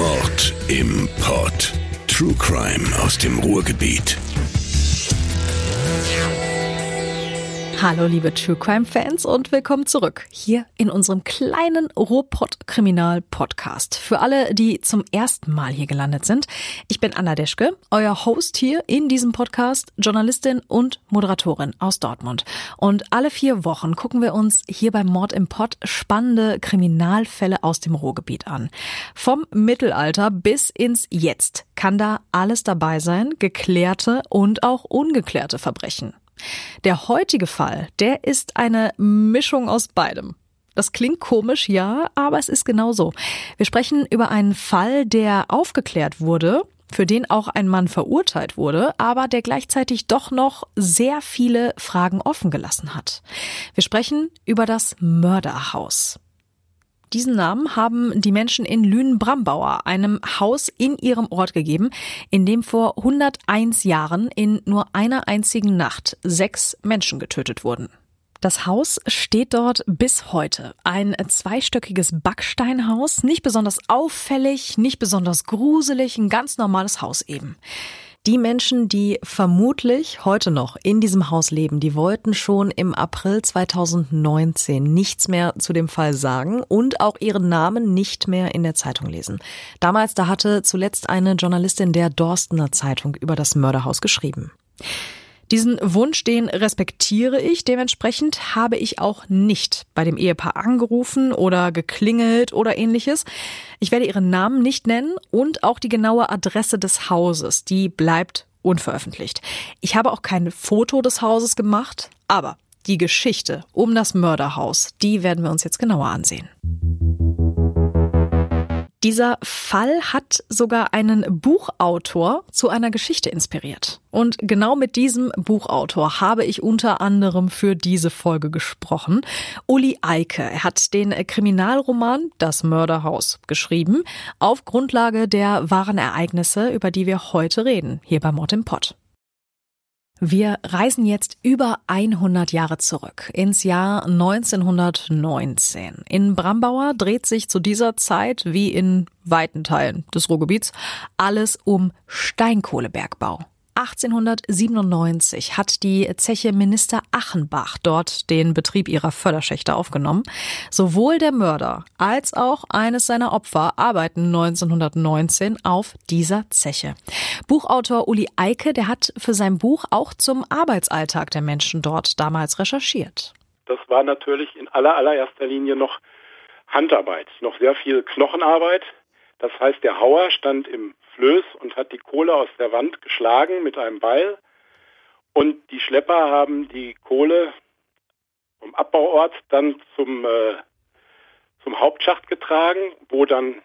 Mord im Pod. True Crime aus dem Ruhrgebiet. Hallo liebe True Crime Fans und willkommen zurück hier in unserem kleinen Robot Kriminal Podcast. Für alle, die zum ersten Mal hier gelandet sind, ich bin Anna Deschke, euer Host hier in diesem Podcast, Journalistin und Moderatorin aus Dortmund. Und alle vier Wochen gucken wir uns hier beim Mord im Pod spannende Kriminalfälle aus dem Ruhrgebiet an. Vom Mittelalter bis ins Jetzt kann da alles dabei sein, geklärte und auch ungeklärte Verbrechen. Der heutige Fall, der ist eine Mischung aus beidem. Das klingt komisch, ja, aber es ist genau so. Wir sprechen über einen Fall, der aufgeklärt wurde, für den auch ein Mann verurteilt wurde, aber der gleichzeitig doch noch sehr viele Fragen offen gelassen hat. Wir sprechen über das Mörderhaus. Diesen Namen haben die Menschen in Lünen-Brambauer, einem Haus in ihrem Ort gegeben, in dem vor 101 Jahren in nur einer einzigen Nacht sechs Menschen getötet wurden. Das Haus steht dort bis heute. Ein zweistöckiges Backsteinhaus, nicht besonders auffällig, nicht besonders gruselig, ein ganz normales Haus eben. Die Menschen, die vermutlich heute noch in diesem Haus leben, die wollten schon im April 2019 nichts mehr zu dem Fall sagen und auch ihren Namen nicht mehr in der Zeitung lesen. Damals, da hatte zuletzt eine Journalistin der Dorstener Zeitung über das Mörderhaus geschrieben. Diesen Wunsch, den respektiere ich. Dementsprechend habe ich auch nicht bei dem Ehepaar angerufen oder geklingelt oder ähnliches. Ich werde ihren Namen nicht nennen und auch die genaue Adresse des Hauses. Die bleibt unveröffentlicht. Ich habe auch kein Foto des Hauses gemacht, aber die Geschichte um das Mörderhaus, die werden wir uns jetzt genauer ansehen. Dieser Fall hat sogar einen Buchautor zu einer Geschichte inspiriert. Und genau mit diesem Buchautor habe ich unter anderem für diese Folge gesprochen. Uli Eike. Er hat den Kriminalroman Das Mörderhaus geschrieben, auf Grundlage der wahren Ereignisse, über die wir heute reden, hier bei Mord im Pott. Wir reisen jetzt über 100 Jahre zurück ins Jahr 1919. In Brambauer dreht sich zu dieser Zeit, wie in weiten Teilen des Ruhrgebiets, alles um Steinkohlebergbau. 1897 hat die Zeche Minister Achenbach dort den Betrieb ihrer Förderschächte aufgenommen. Sowohl der Mörder als auch eines seiner Opfer arbeiten 1919 auf dieser Zeche. Buchautor Uli Eike, der hat für sein Buch auch zum Arbeitsalltag der Menschen dort damals recherchiert. Das war natürlich in aller allererster Linie noch Handarbeit, noch sehr viel Knochenarbeit. Das heißt, der Hauer stand im Flöß und hat die Kohle aus der Wand geschlagen mit einem Beil. Und die Schlepper haben die Kohle vom Abbauort dann zum, äh, zum Hauptschacht getragen, wo dann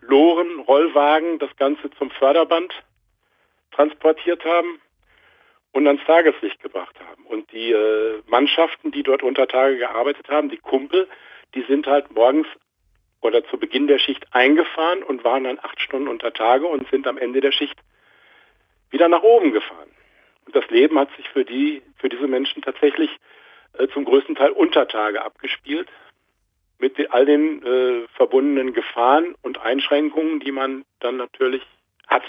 Loren, Rollwagen das Ganze zum Förderband transportiert haben und ans Tageslicht gebracht haben. Und die äh, Mannschaften, die dort unter Tage gearbeitet haben, die Kumpel, die sind halt morgens oder zu Beginn der Schicht eingefahren und waren dann acht Stunden unter Tage und sind am Ende der Schicht wieder nach oben gefahren. Und das Leben hat sich für die, für diese Menschen tatsächlich äh, zum größten Teil unter Tage abgespielt, mit all den äh, verbundenen Gefahren und Einschränkungen, die man dann natürlich hat.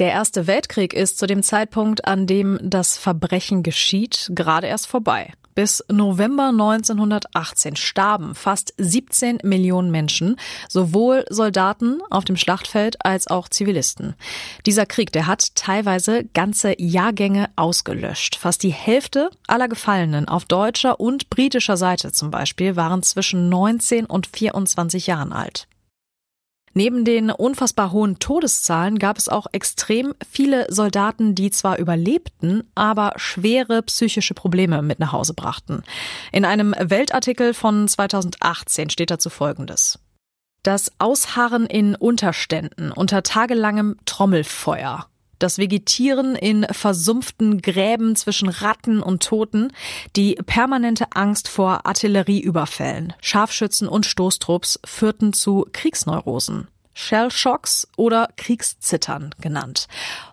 Der Erste Weltkrieg ist zu dem Zeitpunkt, an dem das Verbrechen geschieht, gerade erst vorbei. Bis November 1918 starben fast 17 Millionen Menschen, sowohl Soldaten auf dem Schlachtfeld als auch Zivilisten. Dieser Krieg, der hat teilweise ganze Jahrgänge ausgelöscht. Fast die Hälfte aller Gefallenen auf deutscher und britischer Seite zum Beispiel waren zwischen 19 und 24 Jahren alt. Neben den unfassbar hohen Todeszahlen gab es auch extrem viele Soldaten, die zwar überlebten, aber schwere psychische Probleme mit nach Hause brachten. In einem Weltartikel von 2018 steht dazu Folgendes. Das Ausharren in Unterständen unter tagelangem Trommelfeuer das Vegetieren in versumpften Gräben zwischen Ratten und Toten, die permanente Angst vor Artillerieüberfällen, Scharfschützen und Stoßtrupps führten zu Kriegsneurosen. Shellshocks oder Kriegszittern genannt.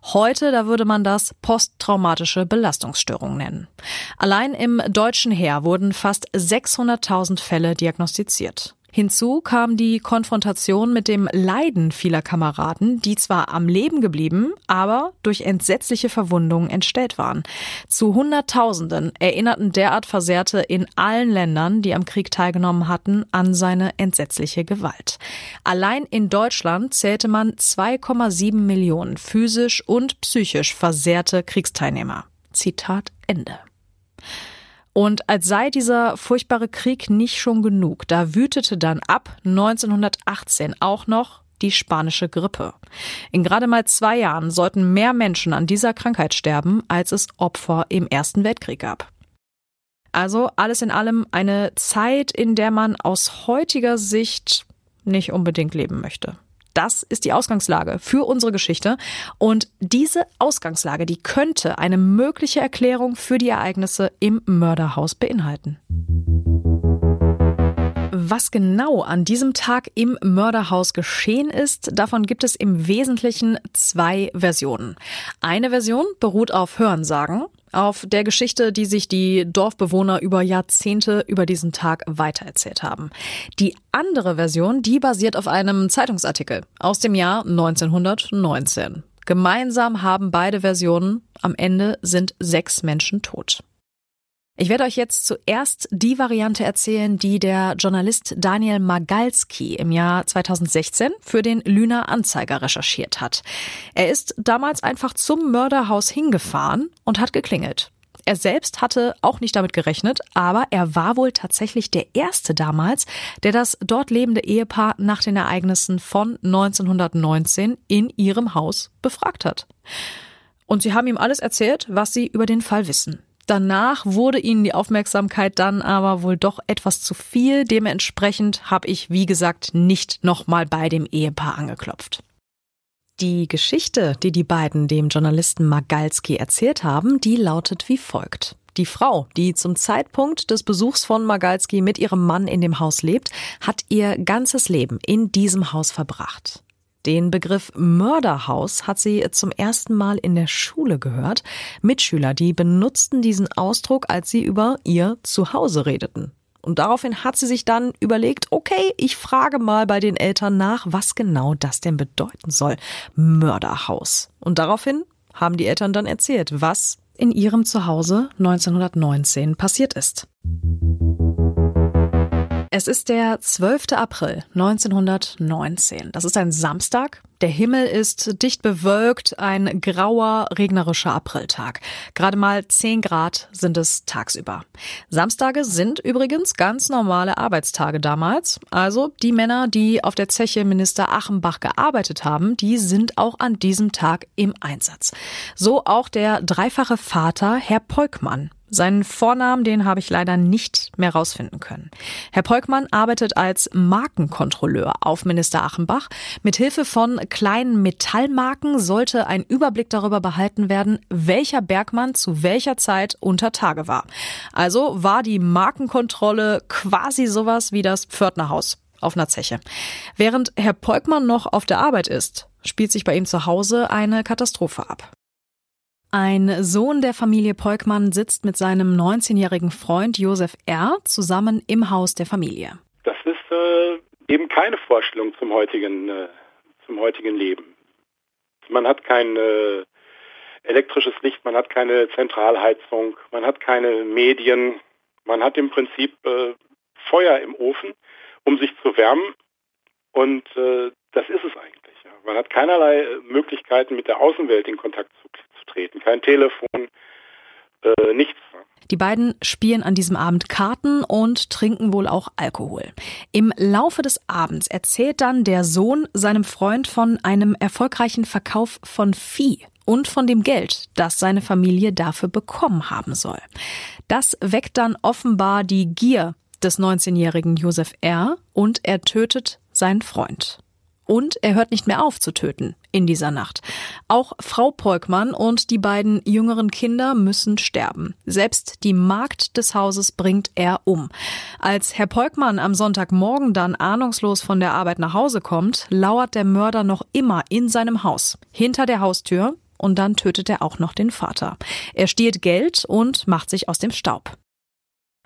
Heute, da würde man das posttraumatische Belastungsstörung nennen. Allein im deutschen Heer wurden fast 600.000 Fälle diagnostiziert. Hinzu kam die Konfrontation mit dem Leiden vieler Kameraden, die zwar am Leben geblieben, aber durch entsetzliche Verwundungen entstellt waren. Zu Hunderttausenden erinnerten derart Versehrte in allen Ländern, die am Krieg teilgenommen hatten, an seine entsetzliche Gewalt. Allein in Deutschland zählte man 2,7 Millionen physisch und psychisch versehrte Kriegsteilnehmer. Zitat Ende. Und als sei dieser furchtbare Krieg nicht schon genug, da wütete dann ab 1918 auch noch die spanische Grippe. In gerade mal zwei Jahren sollten mehr Menschen an dieser Krankheit sterben, als es Opfer im Ersten Weltkrieg gab. Also alles in allem eine Zeit, in der man aus heutiger Sicht nicht unbedingt leben möchte. Das ist die Ausgangslage für unsere Geschichte. Und diese Ausgangslage, die könnte eine mögliche Erklärung für die Ereignisse im Mörderhaus beinhalten. Was genau an diesem Tag im Mörderhaus geschehen ist, davon gibt es im Wesentlichen zwei Versionen. Eine Version beruht auf Hörensagen, auf der Geschichte, die sich die Dorfbewohner über Jahrzehnte über diesen Tag weitererzählt haben. Die andere Version, die basiert auf einem Zeitungsartikel aus dem Jahr 1919. Gemeinsam haben beide Versionen, am Ende sind sechs Menschen tot. Ich werde euch jetzt zuerst die Variante erzählen, die der Journalist Daniel Magalski im Jahr 2016 für den Lüner Anzeiger recherchiert hat. Er ist damals einfach zum Mörderhaus hingefahren und hat geklingelt. Er selbst hatte auch nicht damit gerechnet, aber er war wohl tatsächlich der Erste damals, der das dort lebende Ehepaar nach den Ereignissen von 1919 in ihrem Haus befragt hat. Und sie haben ihm alles erzählt, was sie über den Fall wissen. Danach wurde ihnen die Aufmerksamkeit dann aber wohl doch etwas zu viel. Dementsprechend habe ich, wie gesagt, nicht nochmal bei dem Ehepaar angeklopft. Die Geschichte, die die beiden dem Journalisten Magalski erzählt haben, die lautet wie folgt. Die Frau, die zum Zeitpunkt des Besuchs von Magalski mit ihrem Mann in dem Haus lebt, hat ihr ganzes Leben in diesem Haus verbracht. Den Begriff Mörderhaus hat sie zum ersten Mal in der Schule gehört. Mitschüler, die benutzten diesen Ausdruck, als sie über ihr Zuhause redeten. Und daraufhin hat sie sich dann überlegt, okay, ich frage mal bei den Eltern nach, was genau das denn bedeuten soll. Mörderhaus. Und daraufhin haben die Eltern dann erzählt, was in ihrem Zuhause 1919 passiert ist. Es ist der 12. April 1919. Das ist ein Samstag. Der Himmel ist dicht bewölkt, ein grauer, regnerischer Apriltag. Gerade mal 10 Grad sind es tagsüber. Samstage sind übrigens ganz normale Arbeitstage damals. Also die Männer, die auf der Zeche Minister Achenbach gearbeitet haben, die sind auch an diesem Tag im Einsatz. So auch der dreifache Vater, Herr Peukmann. Seinen Vornamen, den habe ich leider nicht mehr rausfinden können. Herr Peukmann arbeitet als Markenkontrolleur auf Minister Achenbach. Mit Hilfe von kleinen Metallmarken sollte ein Überblick darüber behalten werden, welcher Bergmann zu welcher Zeit unter Tage war. Also war die Markenkontrolle quasi sowas wie das Pförtnerhaus auf einer Zeche. Während Herr Peukmann noch auf der Arbeit ist, spielt sich bei ihm zu Hause eine Katastrophe ab. Ein Sohn der Familie Peukmann sitzt mit seinem 19-jährigen Freund Josef R. zusammen im Haus der Familie. Das ist äh, eben keine Vorstellung zum heutigen, äh, zum heutigen Leben. Man hat kein äh, elektrisches Licht, man hat keine Zentralheizung, man hat keine Medien, man hat im Prinzip äh, Feuer im Ofen, um sich zu wärmen und äh, das ist es eigentlich. Ja. Man hat keinerlei äh, Möglichkeiten, mit der Außenwelt in Kontakt zu. Kein Telefon, äh, nichts. Die beiden spielen an diesem Abend Karten und trinken wohl auch Alkohol. Im Laufe des Abends erzählt dann der Sohn seinem Freund von einem erfolgreichen Verkauf von Vieh und von dem Geld, das seine Familie dafür bekommen haben soll. Das weckt dann offenbar die Gier des 19-jährigen Josef R. und er tötet seinen Freund. Und er hört nicht mehr auf zu töten in dieser Nacht. Auch Frau Peukmann und die beiden jüngeren Kinder müssen sterben. Selbst die Magd des Hauses bringt er um. Als Herr Peukmann am Sonntagmorgen dann ahnungslos von der Arbeit nach Hause kommt, lauert der Mörder noch immer in seinem Haus, hinter der Haustür, und dann tötet er auch noch den Vater. Er stiehlt Geld und macht sich aus dem Staub.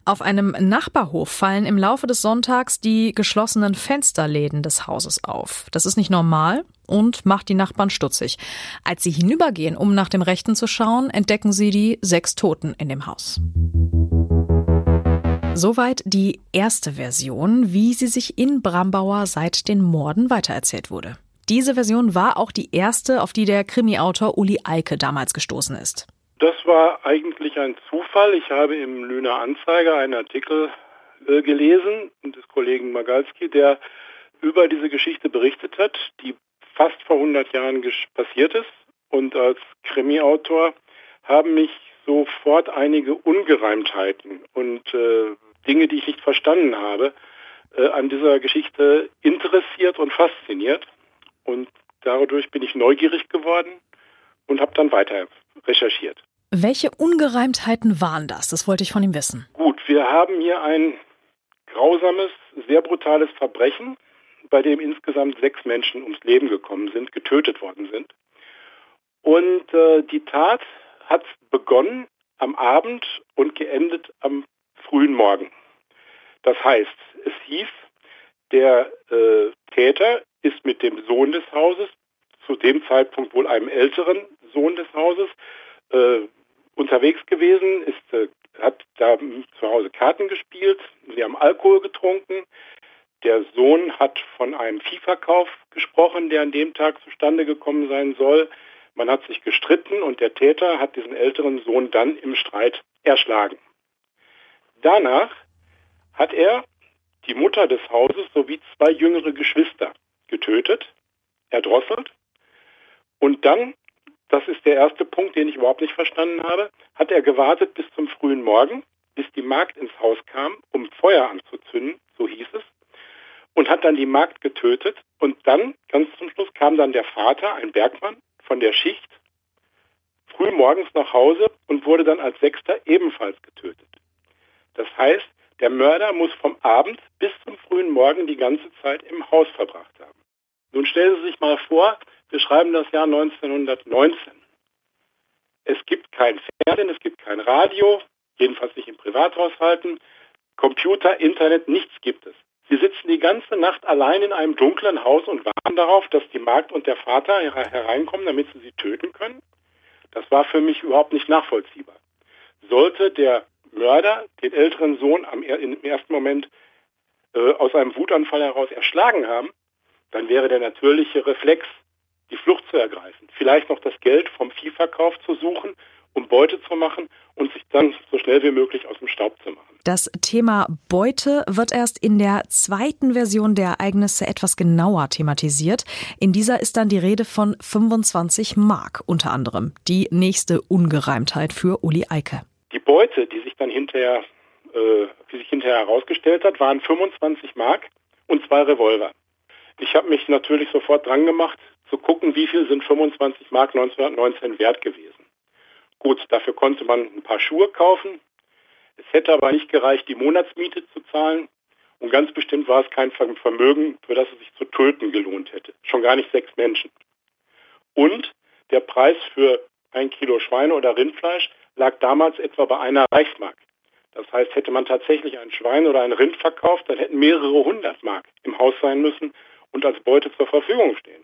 Auf einem Nachbarhof fallen im Laufe des Sonntags die geschlossenen Fensterläden des Hauses auf. Das ist nicht normal und macht die Nachbarn stutzig. Als sie hinübergehen, um nach dem Rechten zu schauen, entdecken sie die sechs Toten in dem Haus. Soweit die erste Version, wie sie sich in Brambauer seit den Morden weitererzählt wurde. Diese Version war auch die erste, auf die der Krimi-Autor Uli Eike damals gestoßen ist. Das war eigentlich ein Zufall. Ich habe im Lüner Anzeiger einen Artikel äh, gelesen des Kollegen Magalski, der über diese Geschichte berichtet hat, die fast vor 100 Jahren passiert ist. Und als Krimi-Autor haben mich sofort einige Ungereimtheiten und äh, Dinge, die ich nicht verstanden habe, äh, an dieser Geschichte interessiert und fasziniert. Und dadurch bin ich neugierig geworden und habe dann weiter recherchiert. Welche Ungereimtheiten waren das? Das wollte ich von ihm wissen. Gut, wir haben hier ein grausames, sehr brutales Verbrechen, bei dem insgesamt sechs Menschen ums Leben gekommen sind, getötet worden sind. Und äh, die Tat hat begonnen am Abend und geendet am frühen Morgen. Das heißt, es hieß, der äh, Täter ist mit dem Sohn des Hauses, zu dem Zeitpunkt wohl einem älteren Sohn des Hauses, äh, unterwegs gewesen, ist, äh, hat da zu Hause Karten gespielt, sie haben Alkohol getrunken. Der Sohn hat von einem Viehverkauf gesprochen, der an dem Tag zustande gekommen sein soll. Man hat sich gestritten und der Täter hat diesen älteren Sohn dann im Streit erschlagen. Danach hat er die Mutter des Hauses sowie zwei jüngere Geschwister getötet, erdrosselt und dann das ist der erste Punkt, den ich überhaupt nicht verstanden habe, hat er gewartet bis zum frühen Morgen, bis die Magd ins Haus kam, um Feuer anzuzünden, so hieß es, und hat dann die Magd getötet. Und dann, ganz zum Schluss, kam dann der Vater, ein Bergmann, von der Schicht, früh morgens nach Hause und wurde dann als Sechster ebenfalls getötet. Das heißt, der Mörder muss vom Abend bis zum frühen Morgen die ganze Zeit im Haus verbracht haben. Nun stellen Sie sich mal vor, wir schreiben das Jahr 1919. Es gibt kein Fernsehen, es gibt kein Radio, jedenfalls nicht in Privathaushalten. Computer, Internet, nichts gibt es. Sie sitzen die ganze Nacht allein in einem dunklen Haus und warten darauf, dass die Magd und der Vater hereinkommen, damit sie sie töten können. Das war für mich überhaupt nicht nachvollziehbar. Sollte der Mörder den älteren Sohn am, im ersten Moment äh, aus einem Wutanfall heraus erschlagen haben, dann wäre der natürliche Reflex, die Flucht zu ergreifen, vielleicht noch das Geld vom Viehverkauf zu suchen, um Beute zu machen und sich dann so schnell wie möglich aus dem Staub zu machen. Das Thema Beute wird erst in der zweiten Version der Ereignisse etwas genauer thematisiert. In dieser ist dann die Rede von 25 Mark unter anderem. Die nächste Ungereimtheit für Uli Eike. Die Beute, die sich dann hinterher, äh, die sich hinterher herausgestellt hat, waren 25 Mark und zwei Revolver. Ich habe mich natürlich sofort dran gemacht, zu gucken, wie viel sind 25 Mark 1919 wert gewesen. Gut, dafür konnte man ein paar Schuhe kaufen. Es hätte aber nicht gereicht, die Monatsmiete zu zahlen. Und ganz bestimmt war es kein Vermögen, für das es sich zu töten gelohnt hätte. Schon gar nicht sechs Menschen. Und der Preis für ein Kilo Schweine- oder Rindfleisch lag damals etwa bei einer Reichsmark. Das heißt, hätte man tatsächlich ein Schwein oder ein Rind verkauft, dann hätten mehrere hundert Mark im Haus sein müssen und als Beute zur Verfügung stehen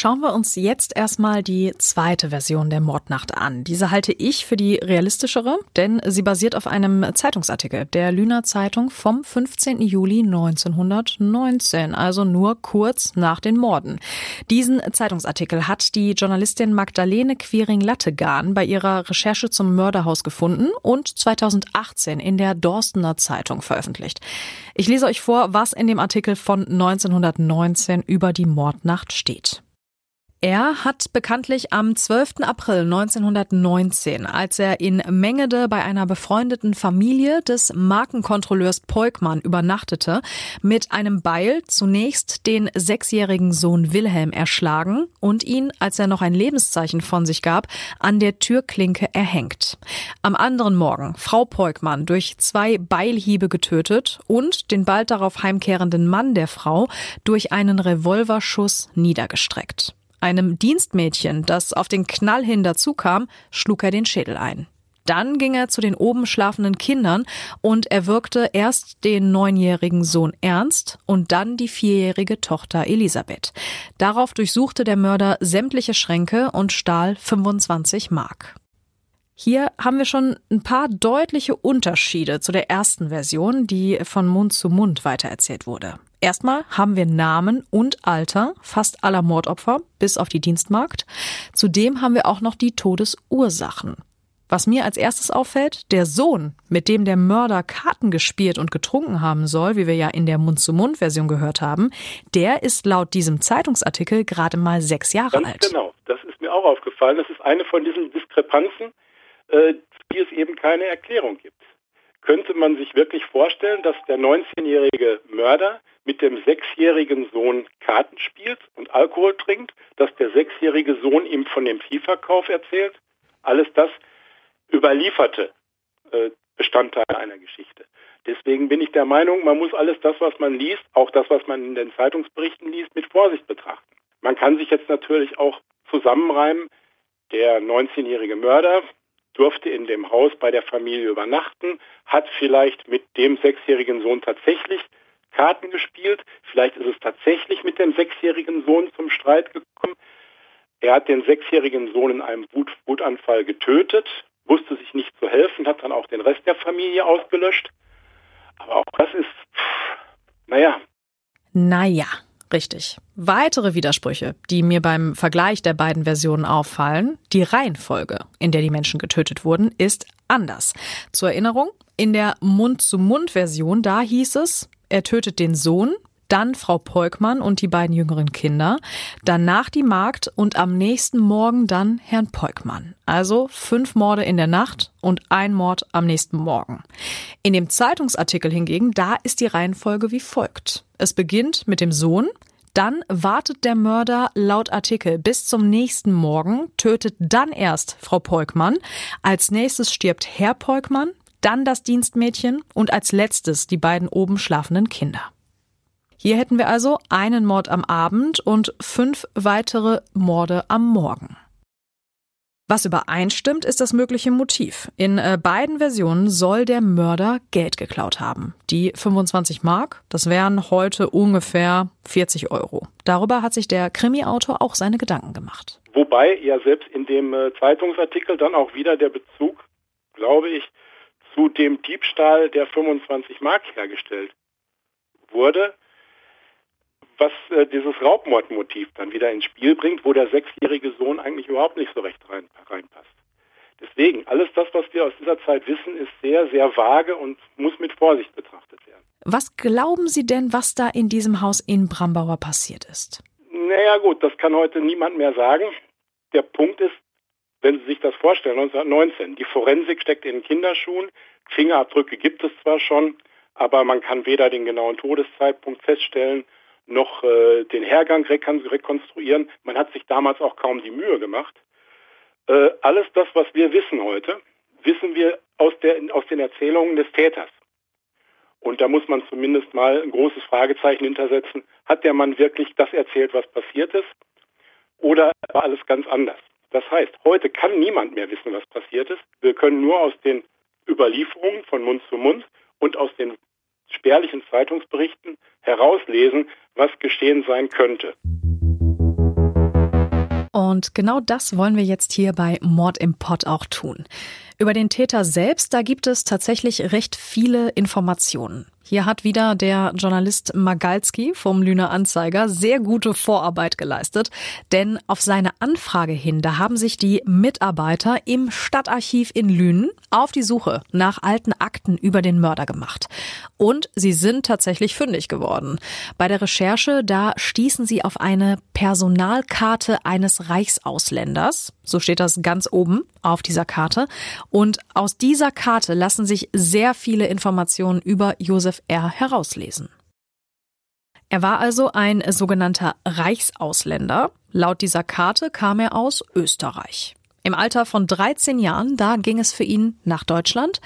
Schauen wir uns jetzt erstmal die zweite Version der Mordnacht an. Diese halte ich für die realistischere, denn sie basiert auf einem Zeitungsartikel der Lüner Zeitung vom 15. Juli 1919, also nur kurz nach den Morden. Diesen Zeitungsartikel hat die Journalistin Magdalene Quiring-Lattegan bei ihrer Recherche zum Mörderhaus gefunden und 2018 in der Dorstener Zeitung veröffentlicht. Ich lese euch vor, was in dem Artikel von 1919 über die Mordnacht steht. Er hat bekanntlich am 12. April 1919, als er in Mengede bei einer befreundeten Familie des Markenkontrolleurs Peukmann übernachtete, mit einem Beil zunächst den sechsjährigen Sohn Wilhelm erschlagen und ihn, als er noch ein Lebenszeichen von sich gab, an der Türklinke erhängt. Am anderen Morgen Frau Peukmann durch zwei Beilhiebe getötet und den bald darauf heimkehrenden Mann der Frau durch einen Revolverschuss niedergestreckt. Einem Dienstmädchen, das auf den Knall hin dazukam, schlug er den Schädel ein. Dann ging er zu den oben schlafenden Kindern und erwürgte erst den neunjährigen Sohn Ernst und dann die vierjährige Tochter Elisabeth. Darauf durchsuchte der Mörder sämtliche Schränke und stahl 25 Mark. Hier haben wir schon ein paar deutliche Unterschiede zu der ersten Version, die von Mund zu Mund weitererzählt wurde. Erstmal haben wir Namen und Alter fast aller Mordopfer, bis auf die Dienstmagd. Zudem haben wir auch noch die Todesursachen. Was mir als erstes auffällt, der Sohn, mit dem der Mörder Karten gespielt und getrunken haben soll, wie wir ja in der Mund-zu-Mund-Version gehört haben, der ist laut diesem Zeitungsartikel gerade mal sechs Jahre Ganz alt. Genau, das ist mir auch aufgefallen. Das ist eine von diesen Diskrepanzen, äh, die es eben keine Erklärung gibt. Könnte man sich wirklich vorstellen, dass der 19-jährige Mörder mit dem sechsjährigen Sohn Karten spielt und Alkohol trinkt, dass der sechsjährige Sohn ihm von dem Viehverkauf erzählt. Alles das überlieferte äh, Bestandteile einer Geschichte. Deswegen bin ich der Meinung, man muss alles das, was man liest, auch das, was man in den Zeitungsberichten liest, mit Vorsicht betrachten. Man kann sich jetzt natürlich auch zusammenreimen, der 19-jährige Mörder durfte in dem Haus bei der Familie übernachten, hat vielleicht mit dem sechsjährigen Sohn tatsächlich Karten gespielt. Vielleicht ist es tatsächlich mit dem sechsjährigen Sohn zum Streit gekommen. Er hat den sechsjährigen Sohn in einem Wut Wutanfall getötet, wusste sich nicht zu helfen, hat dann auch den Rest der Familie ausgelöscht. Aber auch das ist, pff, naja. Naja, richtig. Weitere Widersprüche, die mir beim Vergleich der beiden Versionen auffallen, die Reihenfolge, in der die Menschen getötet wurden, ist anders. Zur Erinnerung, in der Mund-zu-Mund-Version, da hieß es, er tötet den Sohn, dann Frau Peukmann und die beiden jüngeren Kinder, danach die Magd und am nächsten Morgen dann Herrn Peukmann. Also fünf Morde in der Nacht und ein Mord am nächsten Morgen. In dem Zeitungsartikel hingegen, da ist die Reihenfolge wie folgt. Es beginnt mit dem Sohn, dann wartet der Mörder laut Artikel bis zum nächsten Morgen, tötet dann erst Frau Peukmann. Als nächstes stirbt Herr Peukmann, dann das Dienstmädchen und als letztes die beiden oben schlafenden Kinder. Hier hätten wir also einen Mord am Abend und fünf weitere Morde am Morgen. Was übereinstimmt, ist das mögliche Motiv. In äh, beiden Versionen soll der Mörder Geld geklaut haben. Die 25 Mark, das wären heute ungefähr 40 Euro. Darüber hat sich der Krimi-Autor auch seine Gedanken gemacht. Wobei ja selbst in dem äh, Zeitungsartikel dann auch wieder der Bezug, glaube ich, zu dem Diebstahl der 25 Mark hergestellt wurde, was äh, dieses Raubmordmotiv dann wieder ins Spiel bringt, wo der sechsjährige Sohn eigentlich überhaupt nicht so recht rein, reinpasst. Deswegen, alles das, was wir aus dieser Zeit wissen, ist sehr, sehr vage und muss mit Vorsicht betrachtet werden. Was glauben Sie denn, was da in diesem Haus in Brambauer passiert ist? Naja gut, das kann heute niemand mehr sagen. Der Punkt ist, wenn Sie sich das vorstellen, 1919, die Forensik steckt in Kinderschuhen, Fingerabdrücke gibt es zwar schon, aber man kann weder den genauen Todeszeitpunkt feststellen, noch äh, den Hergang rekonstruieren. Man hat sich damals auch kaum die Mühe gemacht. Äh, alles das, was wir wissen heute, wissen wir aus, der, aus den Erzählungen des Täters. Und da muss man zumindest mal ein großes Fragezeichen hintersetzen. Hat der Mann wirklich das erzählt, was passiert ist? Oder war alles ganz anders? Das heißt, heute kann niemand mehr wissen, was passiert ist. Wir können nur aus den Überlieferungen von Mund zu Mund und aus den spärlichen Zeitungsberichten herauslesen, was geschehen sein könnte. Und genau das wollen wir jetzt hier bei Mord im Pott auch tun. Über den Täter selbst, da gibt es tatsächlich recht viele Informationen. Hier hat wieder der Journalist Magalski vom Lüner Anzeiger sehr gute Vorarbeit geleistet, denn auf seine Anfrage hin, da haben sich die Mitarbeiter im Stadtarchiv in Lünen auf die Suche nach alten Akten über den Mörder gemacht. Und sie sind tatsächlich fündig geworden. Bei der Recherche, da stießen sie auf eine Personalkarte eines Reichsausländers. So steht das ganz oben auf dieser Karte. Und aus dieser Karte lassen sich sehr viele Informationen über Josef R. herauslesen. Er war also ein sogenannter Reichsausländer. Laut dieser Karte kam er aus Österreich. Im Alter von 13 Jahren, da ging es für ihn nach Deutschland.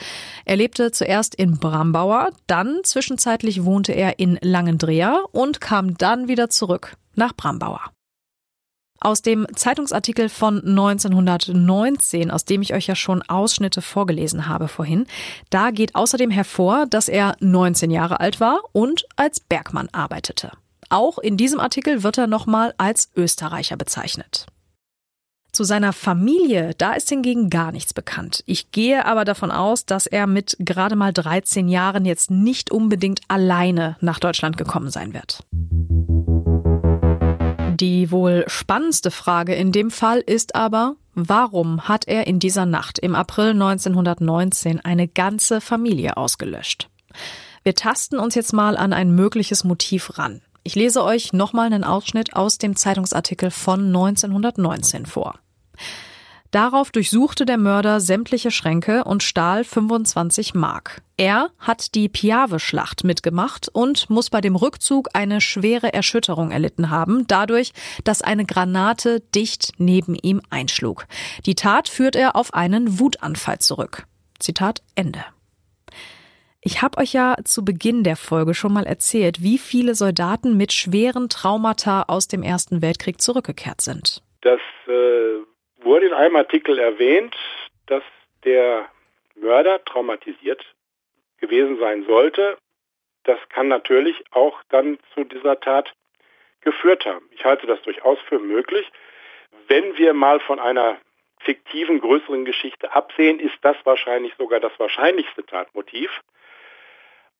Er lebte zuerst in Brambauer, dann zwischenzeitlich wohnte er in Langendreher und kam dann wieder zurück nach Brambauer. Aus dem Zeitungsartikel von 1919, aus dem ich euch ja schon Ausschnitte vorgelesen habe vorhin, da geht außerdem hervor, dass er 19 Jahre alt war und als Bergmann arbeitete. Auch in diesem Artikel wird er nochmal als Österreicher bezeichnet. Zu seiner Familie, da ist hingegen gar nichts bekannt. Ich gehe aber davon aus, dass er mit gerade mal 13 Jahren jetzt nicht unbedingt alleine nach Deutschland gekommen sein wird. Die wohl spannendste Frage in dem Fall ist aber, warum hat er in dieser Nacht im April 1919 eine ganze Familie ausgelöscht? Wir tasten uns jetzt mal an ein mögliches Motiv ran. Ich lese euch nochmal einen Ausschnitt aus dem Zeitungsartikel von 1919 vor. Darauf durchsuchte der Mörder sämtliche Schränke und stahl 25 Mark. Er hat die Piave-Schlacht mitgemacht und muss bei dem Rückzug eine schwere Erschütterung erlitten haben, dadurch, dass eine Granate dicht neben ihm einschlug. Die Tat führt er auf einen Wutanfall zurück. Zitat Ende. Ich habe euch ja zu Beginn der Folge schon mal erzählt, wie viele Soldaten mit schweren Traumata aus dem Ersten Weltkrieg zurückgekehrt sind. Das äh wurde in einem Artikel erwähnt, dass der Mörder traumatisiert gewesen sein sollte. Das kann natürlich auch dann zu dieser Tat geführt haben. Ich halte das durchaus für möglich. Wenn wir mal von einer fiktiven, größeren Geschichte absehen, ist das wahrscheinlich sogar das wahrscheinlichste Tatmotiv.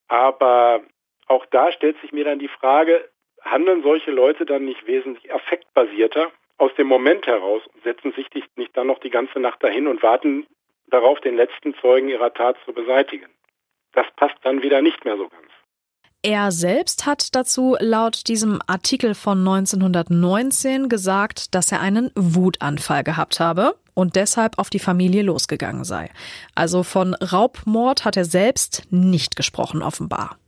Aber auch da stellt sich mir dann die Frage, handeln solche Leute dann nicht wesentlich affektbasierter aus dem Moment heraus setzen sich nicht dann noch die ganze Nacht dahin und warten darauf, den letzten Zeugen ihrer Tat zu beseitigen. Das passt dann wieder nicht mehr so ganz. Er selbst hat dazu laut diesem Artikel von 1919 gesagt, dass er einen Wutanfall gehabt habe und deshalb auf die Familie losgegangen sei. Also von Raubmord hat er selbst nicht gesprochen, offenbar.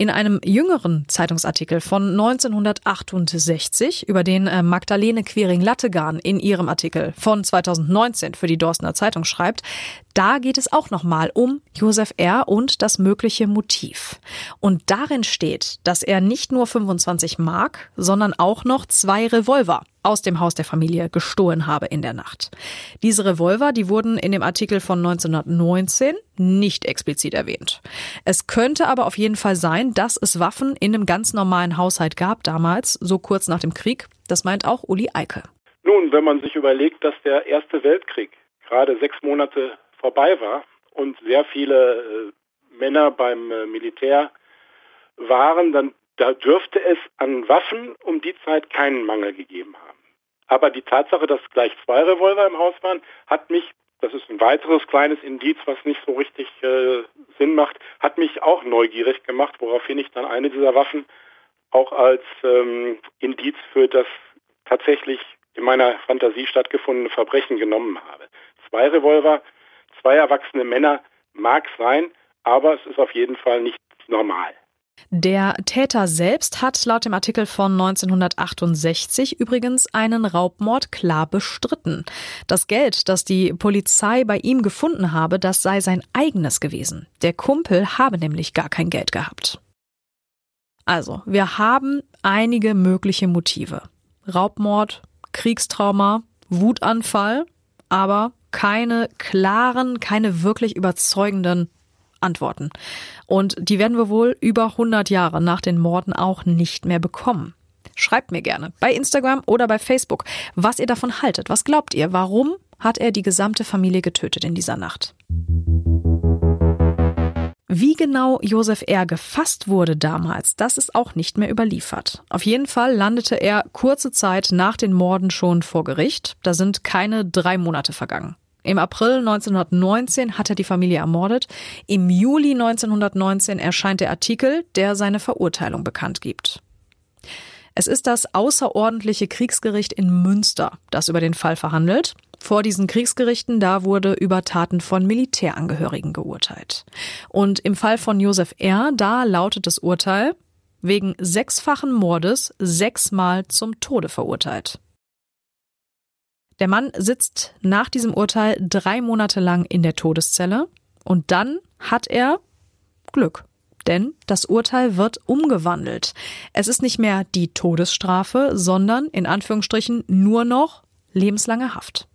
In einem jüngeren Zeitungsartikel von 1968, über den äh, Magdalene Quering-Lattegan in ihrem Artikel von 2019 für die Dorstner Zeitung schreibt, da geht es auch nochmal um Josef R. und das mögliche Motiv. Und darin steht, dass er nicht nur 25 Mark, sondern auch noch zwei Revolver aus dem Haus der Familie gestohlen habe in der Nacht. Diese Revolver, die wurden in dem Artikel von 1919 nicht explizit erwähnt. Es könnte aber auf jeden Fall sein, dass es Waffen in einem ganz normalen Haushalt gab damals, so kurz nach dem Krieg. Das meint auch Uli Eike. Nun, wenn man sich überlegt, dass der Erste Weltkrieg gerade sechs Monate vorbei war und sehr viele äh, Männer beim äh, Militär waren, dann da dürfte es an Waffen um die Zeit keinen Mangel gegeben haben. Aber die Tatsache, dass gleich zwei Revolver im Haus waren, hat mich, das ist ein weiteres kleines Indiz, was nicht so richtig äh, Sinn macht, hat mich auch neugierig gemacht, woraufhin ich dann eine dieser Waffen auch als ähm, Indiz für das tatsächlich in meiner Fantasie stattgefundene Verbrechen genommen habe. Zwei Revolver, zwei erwachsene Männer mag sein, aber es ist auf jeden Fall nicht normal. Der Täter selbst hat laut dem Artikel von 1968 übrigens einen Raubmord klar bestritten. Das Geld, das die Polizei bei ihm gefunden habe, das sei sein eigenes gewesen. Der Kumpel habe nämlich gar kein Geld gehabt. Also, wir haben einige mögliche Motive. Raubmord, Kriegstrauma, Wutanfall, aber keine klaren, keine wirklich überzeugenden Antworten. Und die werden wir wohl über 100 Jahre nach den Morden auch nicht mehr bekommen. Schreibt mir gerne bei Instagram oder bei Facebook, was ihr davon haltet. Was glaubt ihr? Warum hat er die gesamte Familie getötet in dieser Nacht? Wie genau Josef R. gefasst wurde damals, das ist auch nicht mehr überliefert. Auf jeden Fall landete er kurze Zeit nach den Morden schon vor Gericht. Da sind keine drei Monate vergangen. Im April 1919 hat er die Familie ermordet. Im Juli 1919 erscheint der Artikel, der seine Verurteilung bekannt gibt. Es ist das außerordentliche Kriegsgericht in Münster, das über den Fall verhandelt. Vor diesen Kriegsgerichten, da wurde über Taten von Militärangehörigen geurteilt. Und im Fall von Josef R., da lautet das Urteil, wegen sechsfachen Mordes sechsmal zum Tode verurteilt. Der Mann sitzt nach diesem Urteil drei Monate lang in der Todeszelle und dann hat er Glück. Denn das Urteil wird umgewandelt. Es ist nicht mehr die Todesstrafe, sondern in Anführungsstrichen nur noch lebenslange Haft.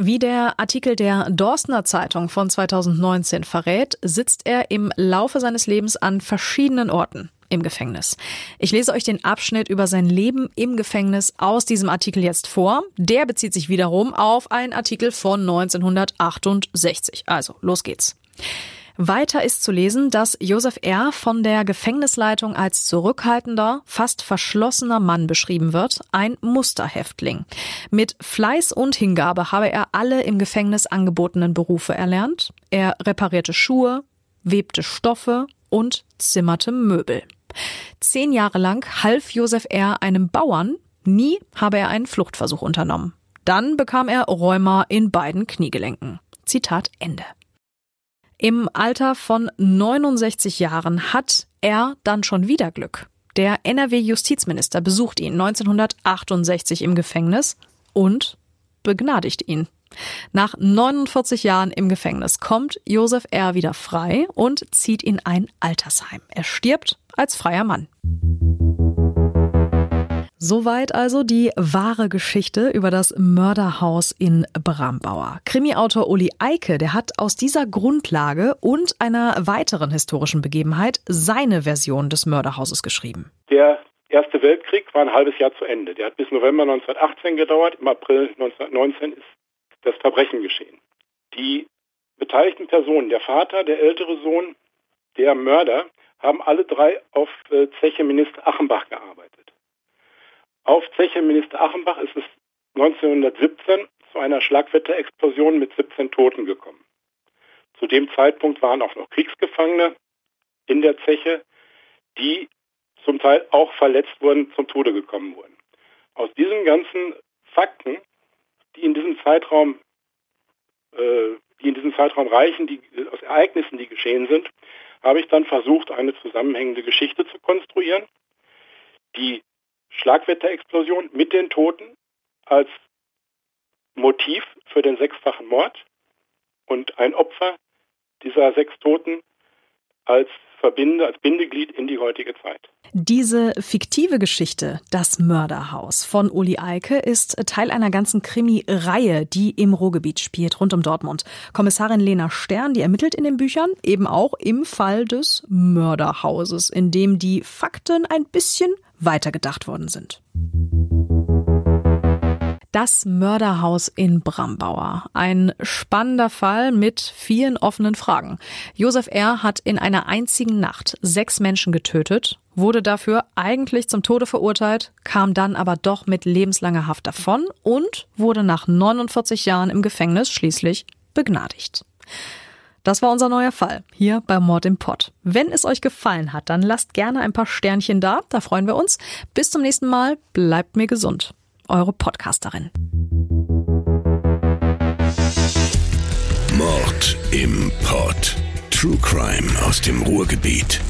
Wie der Artikel der Dorstner Zeitung von 2019 verrät, sitzt er im Laufe seines Lebens an verschiedenen Orten im Gefängnis. Ich lese euch den Abschnitt über sein Leben im Gefängnis aus diesem Artikel jetzt vor. Der bezieht sich wiederum auf einen Artikel von 1968. Also, los geht's. Weiter ist zu lesen, dass Josef R. von der Gefängnisleitung als zurückhaltender, fast verschlossener Mann beschrieben wird, ein Musterhäftling. Mit Fleiß und Hingabe habe er alle im Gefängnis angebotenen Berufe erlernt. Er reparierte Schuhe, webte Stoffe und zimmerte Möbel. Zehn Jahre lang half Josef R. einem Bauern, nie habe er einen Fluchtversuch unternommen. Dann bekam er Rheuma in beiden Kniegelenken. Zitat Ende. Im Alter von 69 Jahren hat er dann schon wieder Glück. Der NRW-Justizminister besucht ihn 1968 im Gefängnis und begnadigt ihn. Nach 49 Jahren im Gefängnis kommt Josef R. wieder frei und zieht in ein Altersheim. Er stirbt als freier Mann. Soweit also die wahre Geschichte über das Mörderhaus in Brambauer. Krimiautor Uli Eike, der hat aus dieser Grundlage und einer weiteren historischen Begebenheit seine Version des Mörderhauses geschrieben. Der Erste Weltkrieg war ein halbes Jahr zu Ende. Der hat bis November 1918 gedauert. Im April 1919 ist das Verbrechen geschehen. Die beteiligten Personen, der Vater, der ältere Sohn, der Mörder, haben alle drei auf äh, Zeche Minister Achenbach gearbeitet. Auf Zeche Minister Achenbach ist es 1917 zu einer Schlagwetterexplosion mit 17 Toten gekommen. Zu dem Zeitpunkt waren auch noch Kriegsgefangene in der Zeche, die zum Teil auch verletzt wurden, zum Tode gekommen wurden. Aus diesen ganzen Fakten, die in diesem Zeitraum, äh, die in diesem Zeitraum reichen, die, aus Ereignissen, die geschehen sind, habe ich dann versucht, eine zusammenhängende Geschichte zu konstruieren, die Schlagwetterexplosion mit den Toten als Motiv für den sechsfachen Mord und ein Opfer dieser sechs Toten als Verbinde, als Bindeglied in die heutige Zeit. Diese fiktive Geschichte, das Mörderhaus von Uli Eike, ist Teil einer ganzen Krimi-Reihe, die im Ruhrgebiet spielt, rund um Dortmund. Kommissarin Lena Stern, die ermittelt in den Büchern eben auch im Fall des Mörderhauses, in dem die Fakten ein bisschen weitergedacht worden sind. Das Mörderhaus in Brambauer. Ein spannender Fall mit vielen offenen Fragen. Josef R. hat in einer einzigen Nacht sechs Menschen getötet, wurde dafür eigentlich zum Tode verurteilt, kam dann aber doch mit lebenslanger Haft davon und wurde nach 49 Jahren im Gefängnis schließlich begnadigt. Das war unser neuer Fall hier bei Mord im Pott. Wenn es euch gefallen hat, dann lasst gerne ein paar Sternchen da, da freuen wir uns. Bis zum nächsten Mal, bleibt mir gesund. Eure Podcasterin. Mord im Pott. True Crime aus dem Ruhrgebiet.